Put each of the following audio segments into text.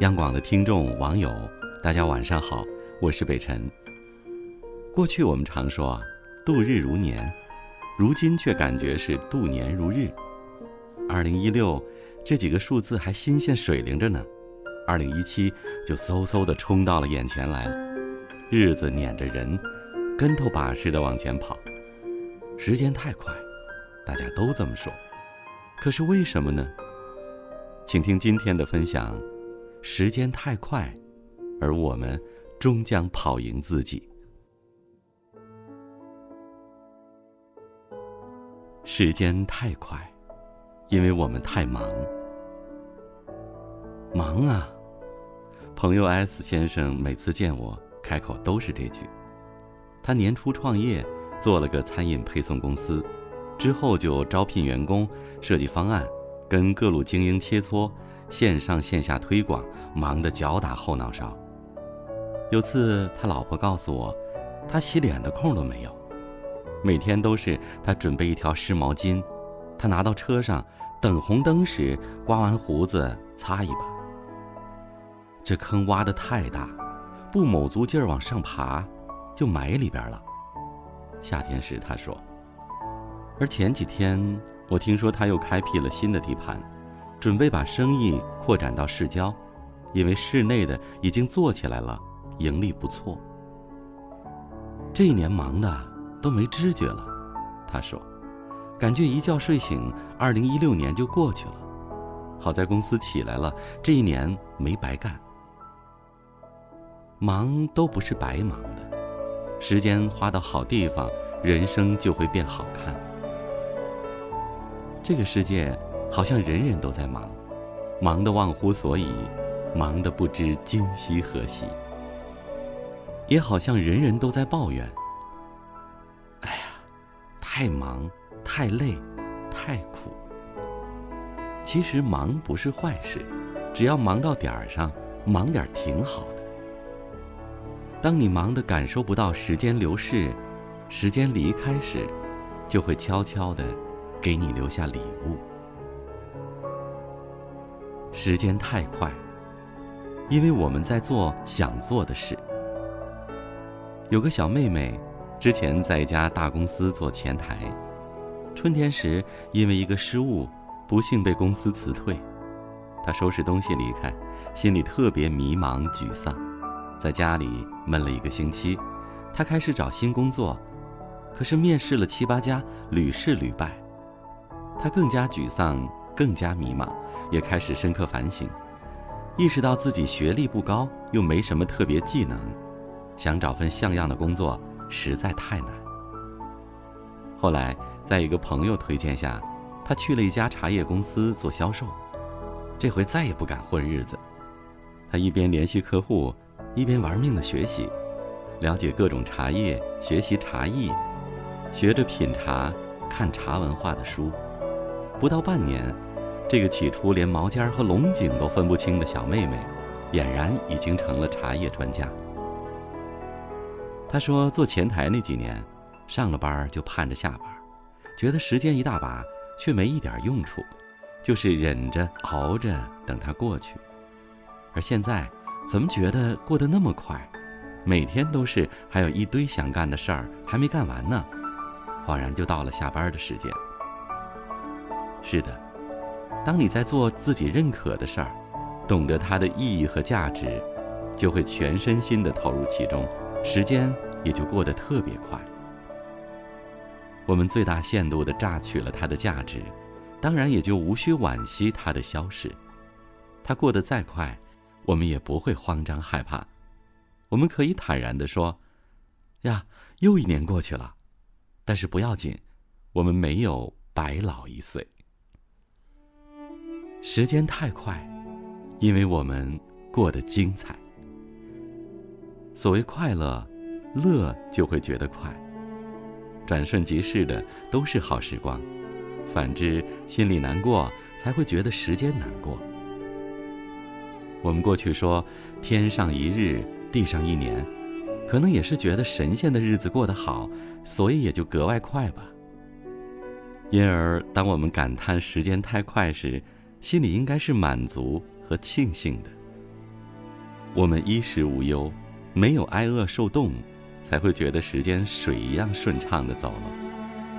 央广的听众网友，大家晚上好，我是北辰。过去我们常说啊，度日如年，如今却感觉是度年如日。二零一六这几个数字还新鲜水灵着呢，二零一七就嗖嗖的冲到了眼前来了。日子撵着人，跟头把式的往前跑，时间太快，大家都这么说。可是为什么呢？请听今天的分享。时间太快，而我们终将跑赢自己。时间太快，因为我们太忙。忙啊！朋友 S 先生每次见我，开口都是这句。他年初创业，做了个餐饮配送公司，之后就招聘员工、设计方案，跟各路精英切磋。线上线下推广忙得脚打后脑勺。有次他老婆告诉我，他洗脸的空都没有，每天都是他准备一条湿毛巾，他拿到车上等红灯时刮完胡子擦一把。这坑挖得太大，不卯足劲儿往上爬，就埋里边了。夏天时他说，而前几天我听说他又开辟了新的地盘。准备把生意扩展到市郊，因为市内的已经做起来了，盈利不错。这一年忙的都没知觉了，他说，感觉一觉睡醒，二零一六年就过去了。好在公司起来了，这一年没白干。忙都不是白忙的，时间花到好地方，人生就会变好看。这个世界。好像人人都在忙，忙得忘乎所以，忙得不知今夕何夕。也好像人人都在抱怨：“哎呀，太忙，太累，太苦。”其实忙不是坏事，只要忙到点儿上，忙点儿挺好的。当你忙得感受不到时间流逝，时间离开时，就会悄悄地给你留下礼物。时间太快，因为我们在做想做的事。有个小妹妹，之前在一家大公司做前台，春天时因为一个失误，不幸被公司辞退。她收拾东西离开，心里特别迷茫沮丧，在家里闷了一个星期。她开始找新工作，可是面试了七八家，屡试屡败。她更加沮丧，更加迷茫。也开始深刻反省，意识到自己学历不高，又没什么特别技能，想找份像样的工作实在太难。后来，在一个朋友推荐下，他去了一家茶叶公司做销售，这回再也不敢混日子。他一边联系客户，一边玩命的学习，了解各种茶叶，学习茶艺，学着品茶，看茶文化的书。不到半年。这个起初连毛尖和龙井都分不清的小妹妹，俨然已经成了茶叶专家。她说：“做前台那几年，上了班就盼着下班，觉得时间一大把，却没一点用处，就是忍着熬着等它过去。而现在，怎么觉得过得那么快？每天都是还有一堆想干的事儿还没干完呢，恍然就到了下班的时间。”是的。当你在做自己认可的事儿，懂得它的意义和价值，就会全身心的投入其中，时间也就过得特别快。我们最大限度的榨取了它的价值，当然也就无需惋惜它的消逝。它过得再快，我们也不会慌张害怕。我们可以坦然的说：“呀，又一年过去了。”但是不要紧，我们没有白老一岁。时间太快，因为我们过得精彩。所谓快乐，乐就会觉得快，转瞬即逝的都是好时光；反之，心里难过才会觉得时间难过。我们过去说“天上一日，地上一年”，可能也是觉得神仙的日子过得好，所以也就格外快吧。因而，当我们感叹时间太快时，心里应该是满足和庆幸的，我们衣食无忧，没有挨饿受冻，才会觉得时间水一样顺畅的走了，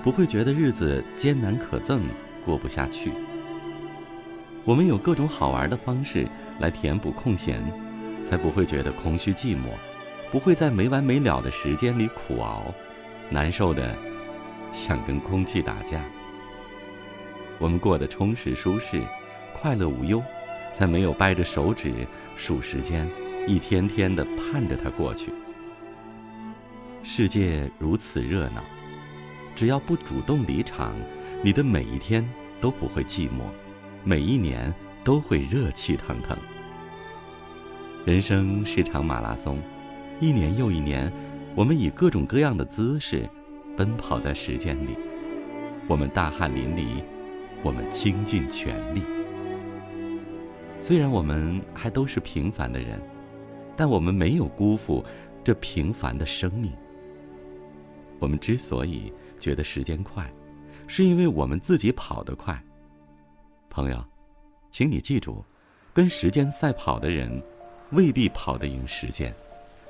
不会觉得日子艰难可憎，过不下去。我们有各种好玩的方式来填补空闲，才不会觉得空虚寂寞，不会在没完没了的时间里苦熬，难受的想跟空气打架。我们过得充实舒适，快乐无忧，才没有掰着手指数时间，一天天的盼着它过去。世界如此热闹，只要不主动离场，你的每一天都不会寂寞。每一年都会热气腾腾。人生是场马拉松，一年又一年，我们以各种各样的姿势奔跑在时间里。我们大汗淋漓，我们倾尽全力。虽然我们还都是平凡的人，但我们没有辜负这平凡的生命。我们之所以觉得时间快，是因为我们自己跑得快。朋友，请你记住，跟时间赛跑的人，未必跑得赢时间，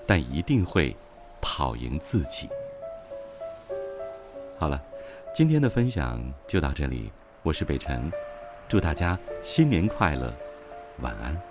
但一定会跑赢自己。好了，今天的分享就到这里，我是北辰，祝大家新年快乐，晚安。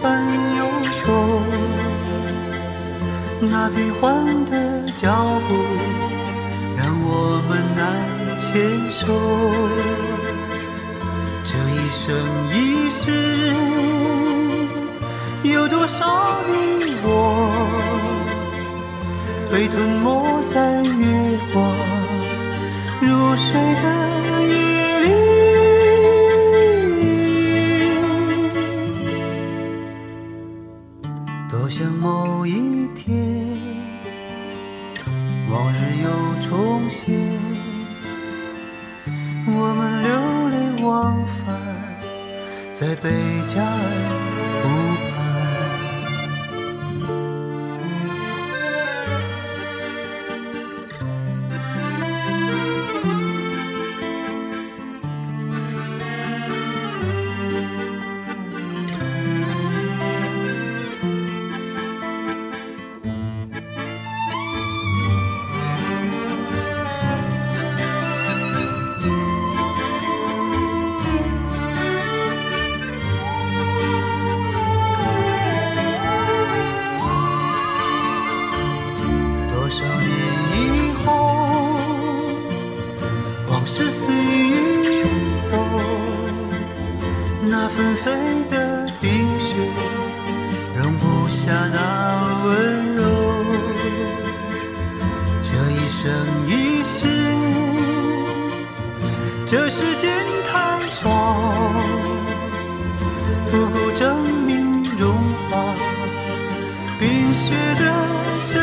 般游走，那变换的脚步让我们难牵手。这一生一世，有多少你我被吞没在月光如水的那纷飞的冰雪容不下那温柔。这一生一世，这时间太少，不够证明融化冰雪的深